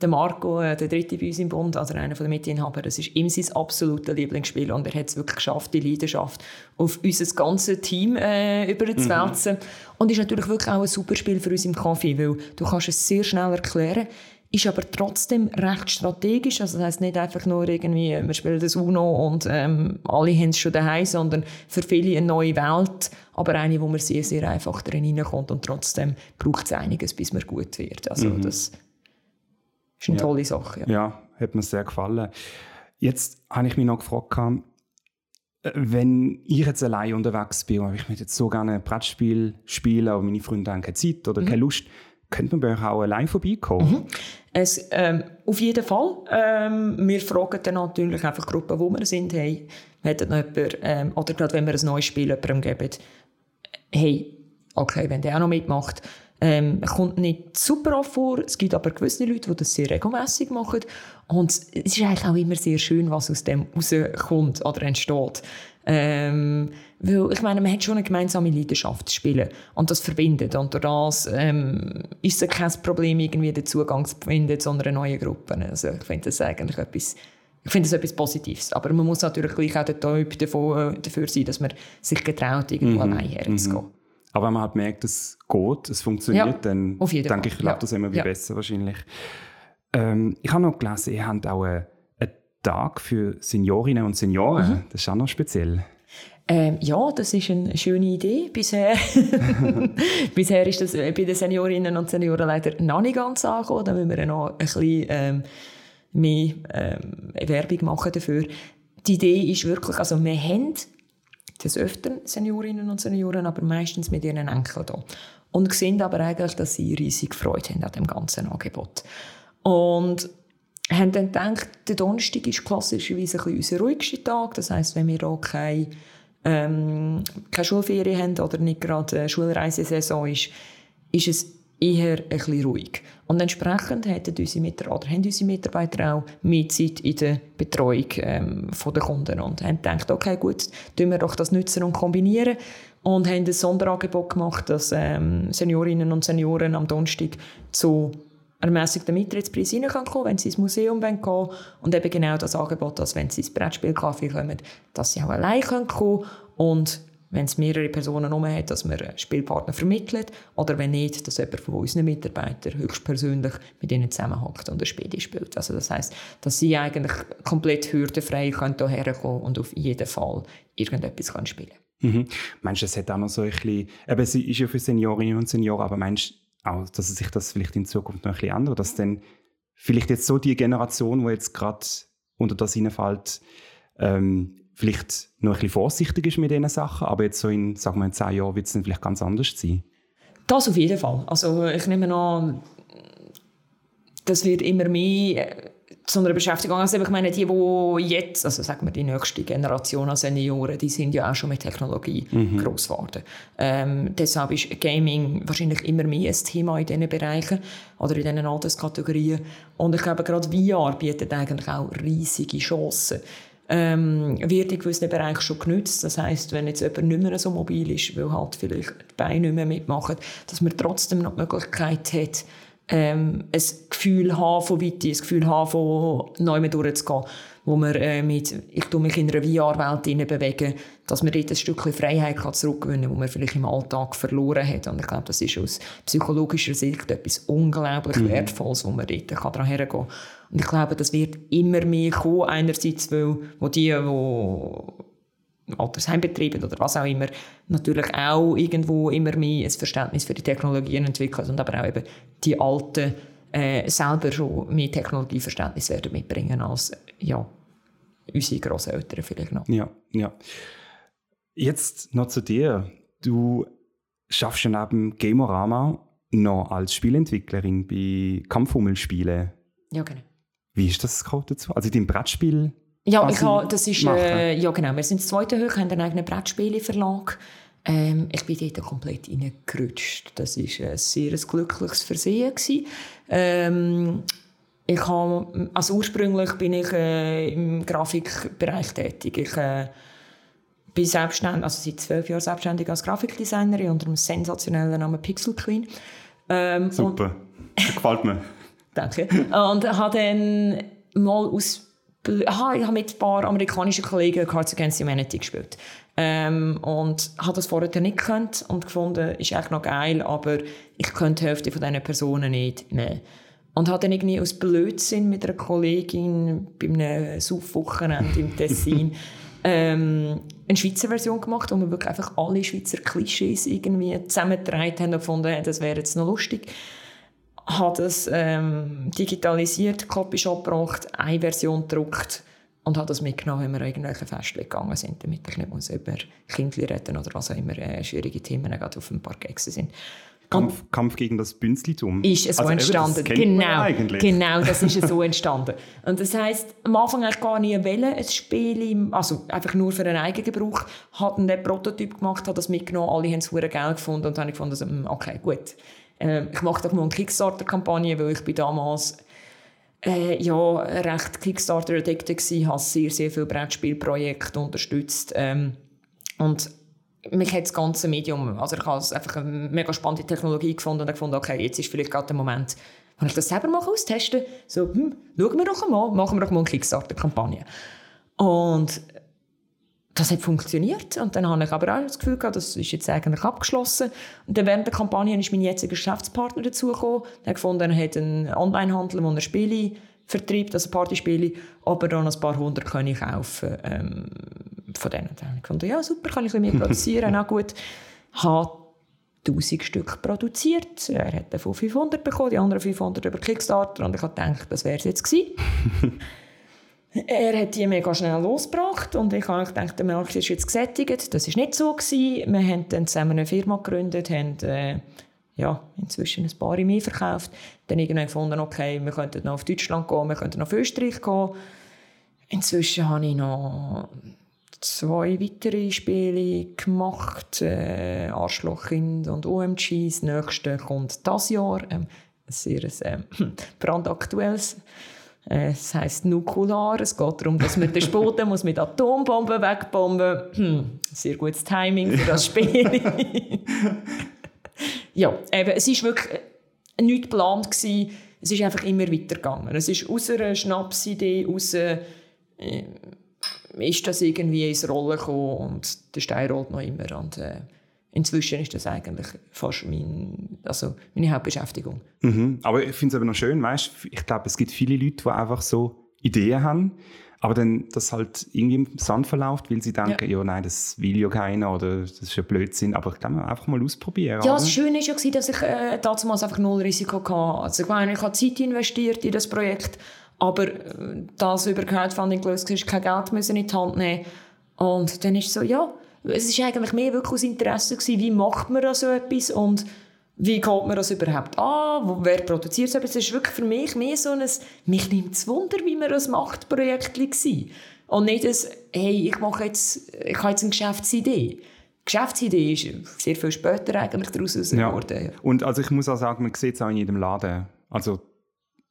der Marco, äh, der dritte bei uns im Bund, also einer der Mitinhaber. Das ist ihm sein absolutes Lieblingsspiel und er hat es wirklich geschafft, die Leidenschaft auf unser ganzes Team äh, überzuwälzen. Mhm. Und ist natürlich wirklich auch ein super Spiel für uns im Kaffee, weil du kannst es sehr schnell erklären ist aber trotzdem recht strategisch. Also das heißt nicht einfach nur irgendwie, wir spielen das UNO und ähm, alle haben es schon daheim, sondern für viele eine neue Welt, aber eine, wo man sehr, sehr einfach drin hineinkommt und trotzdem braucht es einiges, bis man gut wird. Also mhm. das ist eine ja. tolle Sache. Ja. ja, hat mir sehr gefallen. Jetzt habe ich mich noch gefragt, äh, wenn ich jetzt allein unterwegs bin und ich möchte jetzt so gerne ein Brettspiel spielen, aber meine Freunde haben keine Zeit oder mhm. keine Lust, könnte man bei euch auch allein vorbeikommen? Mhm. Es, ähm, auf jeden Fall. Ähm, wir fragen dann natürlich einfach Gruppen, wo wir sind. Hey, hat noch jemand, ähm, oder gerade wenn wir ein neues Spiel jemandem geben, hey, okay, wenn der auch noch mitmacht, ähm, kommt nicht super oft vor. Es gibt aber gewisse Leute, die das sehr regelmäßig machen. Und es ist eigentlich auch immer sehr schön, was aus dem rauskommt oder entsteht. Ähm, weil, ich meine, man hat schon eine gemeinsame Leidenschaft zu spielen. Und das verbindet. Und durch das ähm, ist es kein Problem, irgendwie den Zugang zu finden zu einer neuen Gruppe. Also ich finde das eigentlich etwas, ich finde das etwas Positives. Aber man muss natürlich gleich auch der Typ davon, äh, dafür sein, dass man sich getraut, irgendwo mhm. allein herzugehen. Mhm. Aber wenn man halt merkt, es geht, es funktioniert, ja, dann denke ich, ja. das immer wieder ja. besser wahrscheinlich. Ähm, ich habe noch gelesen, ihr habt auch einen, einen Tag für Seniorinnen und Senioren. Mhm. Das ist auch noch speziell. Ähm, ja, das ist eine schöne Idee. Bisher, Bisher ist das bei den Seniorinnen und Senioren leider noch nicht ganz angekommen. Da müssen wir noch ein bisschen ähm, mehr ähm, Werbung machen dafür. Die Idee ist wirklich, also wir haben des Öfteren Seniorinnen und Senioren, aber meistens mit ihren Enkeln da. Und sehen aber eigentlich, dass sie riesig Freude haben an dem ganzen Angebot. Und haben dann gedacht, der Donnerstag ist klassischerweise ein bisschen unser ruhigster Tag. Das heisst, wenn wir auch keine, ähm, keine Schulferien haben oder nicht gerade Schulreisesaison ist, ist es eher bisschen ruhig. Und entsprechend hätten unsere Mitarbeiter, haben unsere Mitarbeiter auch mehr Zeit in der Betreuung ähm, der Kunden und haben gedacht, okay, gut, tun wir doch das nutzen und kombinieren und haben ein Sonderangebot gemacht, dass ähm, Seniorinnen und Senioren am Donnerstag zu ermäßigten Mitrittspreis reinkommen wenn sie ins Museum gehen wollen. Und eben genau das Angebot, dass wenn sie ins Brettspielcafé kommen, dass sie auch allein kommen können und wenn es mehrere Personen herum hat, dass man einen Spielpartner vermittelt oder wenn nicht, dass jemand von unseren Mitarbeitern höchstpersönlich mit ihnen zusammenhockt und ein Spiel spielt. Also das heißt, dass sie eigentlich komplett hürdenfrei hierher kommen und auf jeden Fall irgendetwas können spielen mhm. Meinst du, es hat auch noch so ein bisschen, eben, es ist ja für Seniorinnen und Senioren, aber meinst du auch, dass sich das vielleicht in Zukunft noch ein bisschen ändert, dass dann vielleicht jetzt so die Generation, die jetzt gerade unter das hineinfällt, ähm, vielleicht noch ein bisschen vorsichtig ist mit diesen Sachen, aber jetzt so in, sagen wir, in zehn Jahren wird es dann vielleicht ganz anders sein. Das auf jeden Fall. Also ich nehme an, das wird immer mehr äh, zu einer Beschäftigung. Also ich meine, die, die jetzt, also sagen wir die nächste Generation an Senioren, die sind ja auch schon mit Technologie mhm. groß geworden. Ähm, deshalb ist Gaming wahrscheinlich immer mehr ein Thema in diesen Bereichen oder in diesen Alterskategorien. Und ich glaube, gerade VR bietet eigentlich auch riesige Chancen ähm, wird in gewissen Bereichen schon genützt. Das heißt, wenn jetzt jemand nicht mehr so mobil ist, weil halt vielleicht die Beine nicht mehr mitmachen, dass man trotzdem noch die Möglichkeit hat, ähm, ein Gefühl haben von Weite, ein Gefühl haben von neu durchzugehen. wo wir äh, mit, ich tue mich in einer VR-Welt bewegen, dass man dort ein Stückchen Freiheit kann zurückgewinnen kann, die man vielleicht im Alltag verloren hat. Und ich glaube, das ist aus psychologischer Sicht etwas unglaublich mhm. Wertvolles, wo man dort kann daran hergehen kann. Und ich glaube, das wird immer mehr kommen, einerseits, weil wo die, die Altersheim betreiben oder was auch immer, natürlich auch irgendwo immer mehr ein Verständnis für die Technologien entwickeln und aber auch eben die Alten äh, selber schon mehr Technologieverständnis werden mitbringen als ja, unsere Großeltern vielleicht noch. Ja, ja. Jetzt noch zu dir. Du schaffst ja neben Gamorama noch als Spielentwicklerin bei Kampfhummelspielen. Ja, genau. Wie ist das dazu? Also dein Brettspiel? Ja, ich habe, das ist, äh, ja genau, wir sind das zweite Hoch, haben einen eigenen Brettspieleverlag. Ähm, ich bin dort komplett reingerutscht. Das war ein sehr glückliches Versehen. Ähm, ich habe, also ursprünglich bin ich äh, im Grafikbereich tätig. Ich äh, bin selbstständig, also seit zwölf Jahren selbstständig als Grafikdesignerin unter dem sensationellen Namen Pixel Queen. Ähm, Super, gefällt mir. Danke. Und habe dann mal aus Aha, ich habe mit ein paar amerikanischen Kollegen Cards Against Humanity gespielt. Ähm, und habe das vorher nicht gekannt und gefunden, ist echt noch geil, aber ich könnte die Hälfte von diesen Personen nicht mehr. Und habe dann irgendwie aus Blödsinn mit einer Kollegin bei einem Saufwochenende im Tessin ähm, eine Schweizer Version gemacht, wo wir wirklich einfach alle Schweizer Klischees irgendwie zusammengetragen haben und gefunden, das wäre jetzt noch lustig habe das ähm, digitalisiert, Copies abgebracht, eine Version gedruckt und habe das mitgenommen, wenn wir irgendwelche Feste gegangen sind, damit ich nicht muss über Kinder reden oder was auch immer äh, schwierige Themen gerade auf ein paar Gäste sind. Kampf, Kampf, gegen das Bünzlitum. Ist so also entstanden. Genau, genau, das ist so entstanden. Und das heisst, am Anfang eigentlich gar nie wollen, ein Spiel, also einfach nur für einen Eigengebrauch, hat einen Prototyp gemacht, hat das mitgenommen, alle haben es Geld gefunden und dann habe ich gefunden, also, okay, gut, äh, ich mache doch mal eine Kickstarter-Kampagne, weil ich bin damals äh, ja, recht Kickstarter-addicted war, habe sehr, sehr viele Brettspielprojekte unterstützt. Ähm, und mich hat das ganze Medium, also ich habe einfach eine mega spannende Technologie gefunden und gefunden, okay, jetzt ist vielleicht gerade der Moment, wenn ich das selber mal austesten so, hm, schauen wir doch mal, machen wir doch mal eine Kickstarter-Kampagne. Und das hat funktioniert. Und dann habe ich aber auch das Gefühl gehabt, das ist jetzt eigentlich abgeschlossen. Und dann während der Kampagne ist mein jetziger Geschäftspartner dazugekommen. Er hat gefunden, er hat einen Onlinehandel, wo er Spiele vertreibt, also Partyspiele, aber dann ein paar hundert kann ich kaufen ähm, von denen. Dann habe ich gefunden, ja super, kann ich ein bisschen mehr produzieren, auch gut. Habe 1000 Stück produziert. Er hat davon 500 bekommen, die anderen 500 über Kickstarter und ich habe gedacht, das wäre es jetzt gewesen. Er hat die mega schnell losgebracht und ich habe gedacht, der Markt ist jetzt gesättigt. Das war nicht so. Gewesen. Wir haben dann zusammen eine Firma gegründet, haben äh, ja, inzwischen ein paar mehr verkauft. Dann irgendwann gefunden, okay, wir könnten noch auf Deutschland gehen, wir könnten noch auf Österreich gehen. Inzwischen habe ich noch zwei weitere Spiele gemacht. Äh, Arschlochkind und OMG. Das nächste kommt das Jahr. Ähm, ein sehr äh, brandaktuelles es heisst Nukular. Es geht darum, dass man den Boden muss mit Atombomben wegbomben hm, Sehr gutes Timing für das Spiel. ja, eben, es war wirklich nichts geplant. Gewesen. Es ist einfach immer weitergegangen. Es ist aus einer Schnapsidee raus, äh, ist das irgendwie ins Rollen gekommen und der Stein rollt noch immer. Und, äh, inzwischen ist das eigentlich fast mein, also meine Hauptbeschäftigung. Mhm. Aber ich finde es aber noch schön, weißt, ich glaube, es gibt viele Leute, die einfach so Ideen haben, aber dann das halt irgendwie im Sand verläuft, weil sie denken, ja, ja nein, das will ja keiner oder das ist ja Blödsinn. Aber ich glaube, einfach mal ausprobieren. Ja, oder? das Schöne war ja, dass ich äh, damals einfach null Risiko hatte. Also ich meine, ich habe Zeit investiert in das Projekt, aber äh, das über Crowdfunding gelöst ist, kein Geld müssen in die Hand nehmen. Und dann ist es so, ja, es war eigentlich mehr wirklich aus Interesse gewesen, wie macht man so etwas und wie geht man das überhaupt an, wer produziert so etwas. Es ist wirklich für mich mehr so ein, mich nimmt es Wunder, wie man das macht, Projekt gewesen. Und nicht ein, hey, ich mache jetzt, ich habe jetzt eine Geschäftsidee. Die Geschäftsidee ist sehr viel später eigentlich daraus geworden. Ja. Und also ich muss auch sagen, man sieht es auch in jedem Laden. Also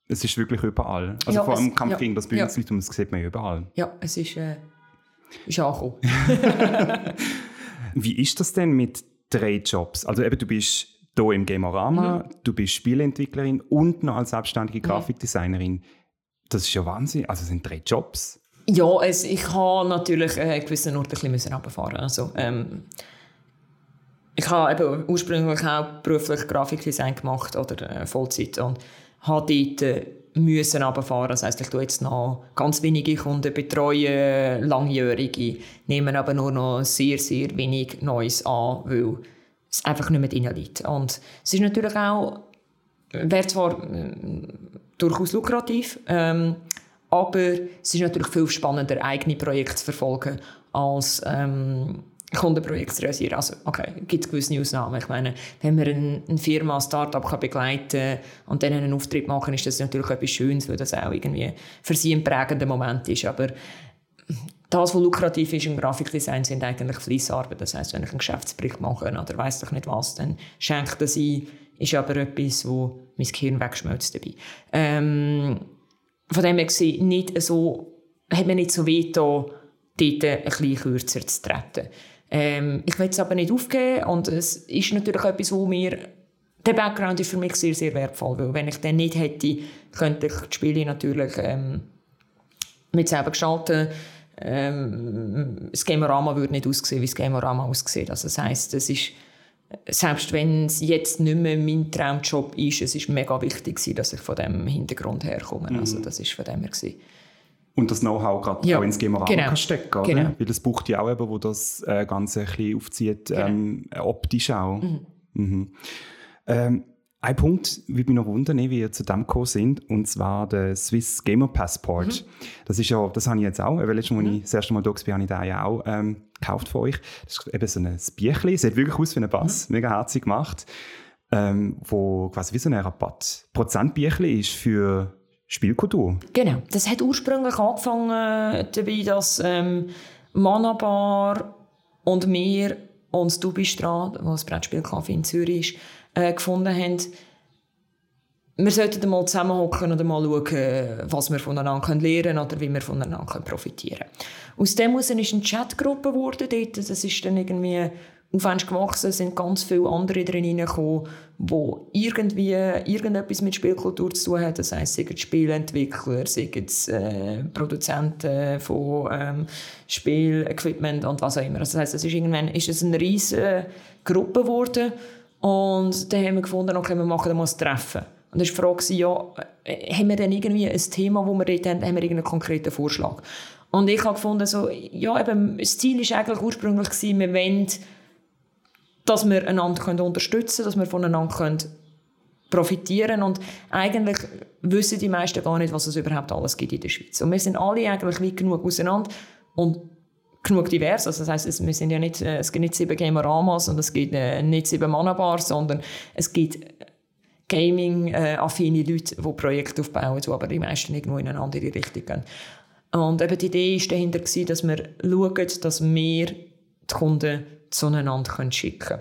es ist wirklich überall. Also ja, vor allem Kampf ja, gegen das Bürgerlichtum, ja. das sieht man überall. Ja, es ist... Äh, ist angekommen. Wie ist das denn mit drei Jobs? Also eben, du bist hier im Gamerama, mhm. du bist Spieleentwicklerin und noch als selbstständige Grafikdesignerin. Das ist ja Wahnsinn. Also es sind drei Jobs. Ja, es, ich habe natürlich äh, gewissen Ort ein bisschen runterfahren Also, ähm, ich habe eben ursprünglich auch beruflich Grafikdesign gemacht oder äh, Vollzeit und habe dort äh, müssen runterfahren. Das heisst, ich tue jetzt noch ganz wenige Kunden betreuen, langjährige, nehmen aber nur noch sehr, sehr wenig Neues an, weil es einfach nicht mehr drin liegt. Und es ist natürlich auch, wäre zwar äh, durchaus lukrativ, ähm, aber es ist natürlich viel spannender, eigene Projekte zu verfolgen, als ähm, Kundenprojekte realisieren. Also, okay, gibt es gewisse Ausnahmen. Ich meine, wenn wir eine, Firma, ein Start-up begleiten und dann einen Auftritt machen, ist das natürlich etwas Schönes, weil das auch irgendwie für sie ein prägender Moment ist. Aber das, was lukrativ ist im Grafikdesign, sind eigentlich Fließarbeit. Das heißt, wenn ich einen Geschäftsbericht mache oder weiß doch nicht was, dann schenkt das ein, ist aber etwas, wo mein Gehirn wegschmelzt dabei. Ähm, von dem her gesehen, nicht so, hat mir nicht so weh dort ein bisschen kürzer zu treten. Ähm, ich will es aber nicht aufgeben und es ist natürlich etwas, wo mir der Background ist für mich sehr, sehr wertvoll, weil wenn ich den nicht hätte, könnte ich die Spiele natürlich ähm, mit selber gestalten. Ähm, das Gamerama würde nicht aussehen, wie das Gamerama aussieht. Also das heisst, es ist selbst wenn es jetzt nicht mehr mein Traumjob ist, es ist mega wichtig, dass ich von dem Hintergrund herkomme. Mhm. Also das ist von dem her. Gewesen. Und das Know-how gerade ja, auch ins Gamerama genau. kann stecken, oder? Genau. Weil es braucht ja auch eben, wo das äh, Ganze ein bisschen aufzieht, genau. ähm, optisch auch. Mhm. Mhm. Ähm, ein Punkt würde mich noch wundern, wie ihr zu dem gekommen sind, und zwar der Swiss Gamer Passport. Mhm. Das ist ja, das habe ich jetzt auch, weil letztes Mal, mhm. ich das erste Mal da war, habe ich den ja auch ähm, gekauft von euch. Das ist eben so ein Bierchen, sieht wirklich aus wie ein Bass, mhm. mega herzig gemacht, ähm, wo quasi wie so ein Rabatt. Prozentbierchen ist für Spielkultur. Genau. Das hat ursprünglich angefangen dabei, dass ähm, Manabar und wir uns Dubistraat, wo das Brettspielcafé in Zürich ist, äh, gefunden haben, wir sollten mal zusammenhocken und mal schauen, was wir voneinander lernen können oder wie wir voneinander profitieren können. Aus dem heraus ist eine Chatgruppe geworden dort. Das ist dann irgendwie aufwärts gewachsen, sind ganz viele andere drin hineingekommen, die irgendwie irgendetwas mit Spielkultur zu tun haben. Das heisst, sei es Spielentwickler, sei es äh, Produzenten von ähm, Spielequipment und was auch immer. Das heisst, es ist irgendwann ist es eine riesige Gruppe geworden und dann haben wir gefunden, okay, wir machen mal ein Treffen. Und dann war die Frage, ja, äh, haben wir denn irgendwie ein Thema, wo wir dort haben, haben wir irgendeinen konkreten Vorschlag? Und ich habe gefunden, so, ja, eben, das Ziel war eigentlich ursprünglich, gewesen, wir wollen dass wir einander können unterstützen können, dass wir voneinander können profitieren und eigentlich wissen die meisten gar nicht, was es überhaupt alles gibt in der Schweiz. Und wir sind alle eigentlich weit genug auseinander und genug divers. Also das heißt, wir sind ja nicht, äh, es gibt nicht sieben Gameramas und es gibt äh, nicht sieben Manabars, sondern es gibt Gaming-affine Leute, die Projekte aufbauen, die aber die meisten irgendwo in eine andere Richtung gehen. Und eben die Idee war dahinter, dass wir schauen, dass wir die Kunden zueinander schicken.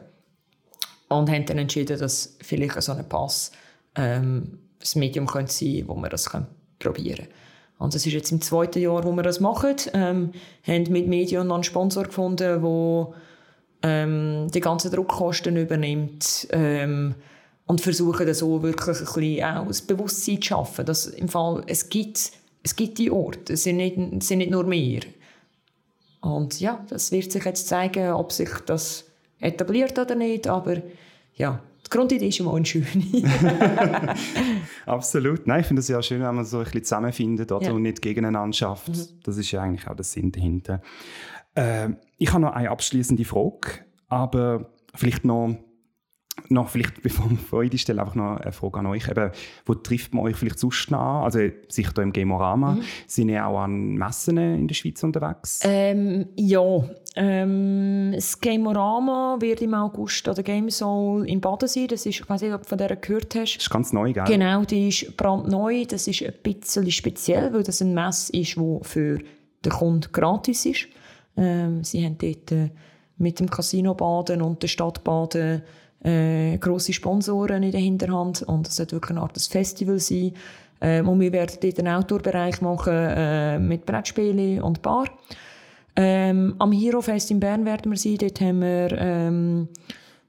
Und haben dann entschieden, dass vielleicht so ein Pass ähm, das Medium könnte sein wo wir das probieren können. Und das ist jetzt im zweiten Jahr, wo wir das machen. Ähm, haben mit Medion einen Sponsor gefunden, der ähm, die ganzen Druckkosten übernimmt ähm, und versuchen so wirklich ein bisschen auch das Bewusstsein zu schaffen, dass im Fall es gibt, es gibt die Orte, es sind nicht, es sind nicht nur mehr. Und ja, das wird sich jetzt zeigen, ob sich das etabliert oder nicht, aber ja, die Grundidee ist immer eine schöne. Absolut. Nein, ich finde es ja schön, wenn man so ein bisschen zusammenfindet oder? Ja. und nicht gegeneinander schafft. Mhm. Das ist ja eigentlich auch der Sinn dahinter. Äh, ich habe noch eine abschließende Frage, aber vielleicht noch noch vielleicht, bevor wir Freude stellen, einfach noch eine Frage an euch. Eben, wo trifft man euch vielleicht sonst noch an? Also sicher hier im Gamorama. Mhm. Sind ihr auch an Messen in der Schweiz unterwegs? Ähm, ja. Ähm, das Gamorama wird im August an der Game Soul in Baden sein. Das ist, ich weiß nicht, ob du von der gehört hast. Das ist ganz neu, gell? Genau, die ist brandneu. Das ist ein bisschen speziell, weil das ein Mess ist, die für den Kunden gratis ist. Ähm, sie haben dort äh, mit dem Casino Baden und der Stadt Baden äh, grosse Sponsoren in der Hinterhand und es wird wirklich eine Art Festival sein. Äh, und wir werden dort einen Outdoor-Bereich machen äh, mit Brettspielen und Bar. Ähm, am Hero Fest in Bern werden wir sein. Dort haben wir ähm,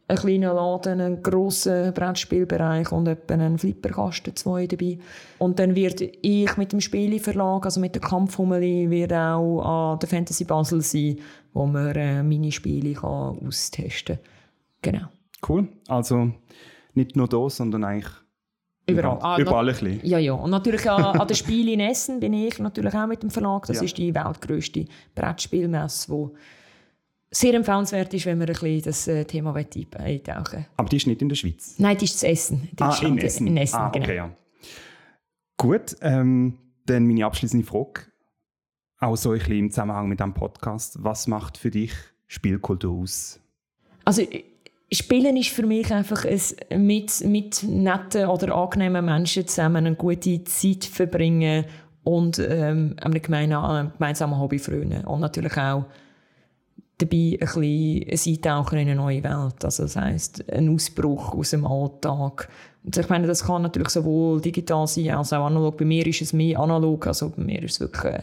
einen kleinen Laden, einen grossen Brettspielbereich und etwa einen Flipperkasten zwei dabei. Und dann wird ich mit dem Spieleverlag, also mit der Kampfhummeli, wird auch an der Fantasy Basel sein, wo man äh, meine Spiele kann austesten kann. Genau. Cool. Also nicht nur da, sondern eigentlich Überall. Ah, überall ein bisschen. Ja, ja. Und natürlich an, an den Spielen in Essen bin ich natürlich auch mit dem Verlag. Das ja. ist die weltgrößte Brettspielmesse, die sehr empfehlenswert ist, wenn man ein bisschen das äh, Thema eintauchen Aber die ist nicht in der Schweiz? Nein, die ist in Essen. Die ah, in Essen. In Essen ah, okay, genau. ja. Gut, ähm, dann meine abschließende Frage. Auch so ein bisschen im Zusammenhang mit diesem Podcast. Was macht für dich Spielkultur aus? Also, Spielen ist für mich einfach ein mit, mit netten oder angenehmen Menschen zusammen eine gute Zeit verbringen und ähm, einem gemeinsamen Hobby frönen. Und natürlich auch dabei ein bisschen eintauchen in eine neue Welt. Also das heisst, ein Ausbruch aus dem Alltag. Und ich meine, das kann natürlich sowohl digital sein als auch analog. Bei mir ist es mehr analog, also bei mir ist es wirklich äh,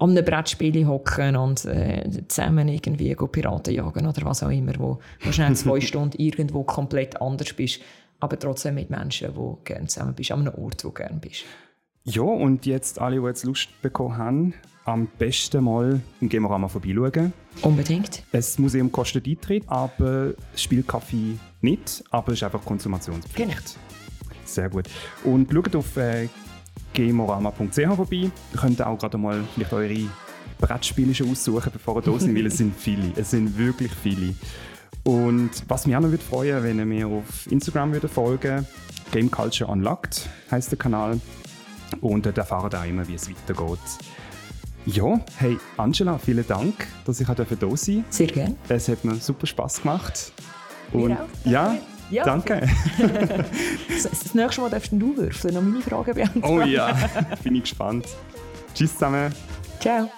einem Brettspiel hocken und äh, zusammen irgendwie Piraten jagen oder was auch immer, wo, wo schnell zwei Stunden irgendwo komplett anders bist, aber trotzdem mit Menschen, wo gerne zusammen bist, an einem Ort, wo gerne bist. Ja, und jetzt alle, die jetzt Lust bekommen haben, am besten mal im Gamorama vorbeischauen. Unbedingt. Das Museum kostet Eintritt, aber Spielkaffee nicht, aber es ist einfach Konsumationspflicht. Genau. Sehr gut. Und schaut auf äh, gamorama.ch vorbei. Ihr könnt auch gerade mal vielleicht eure Brettspiele schon aussuchen, bevor ihr da sind, weil es sind viele. Es sind wirklich viele. Und was mich auch noch würde freuen, wenn ihr mir auf Instagram würde folgen Game Culture Unlocked heißt der Kanal. Und dort erfahren auch immer, wie es weitergeht. Ja, hey Angela, vielen Dank, dass ich hier da sein durfte. Sehr gerne. Es hat mir super Spass gemacht. Und. Ja, ja, danke. das nächste Mal darfst du würfeln und meine Fragen beantworten. Oh ja, bin ich gespannt. Tschüss zusammen. Ciao.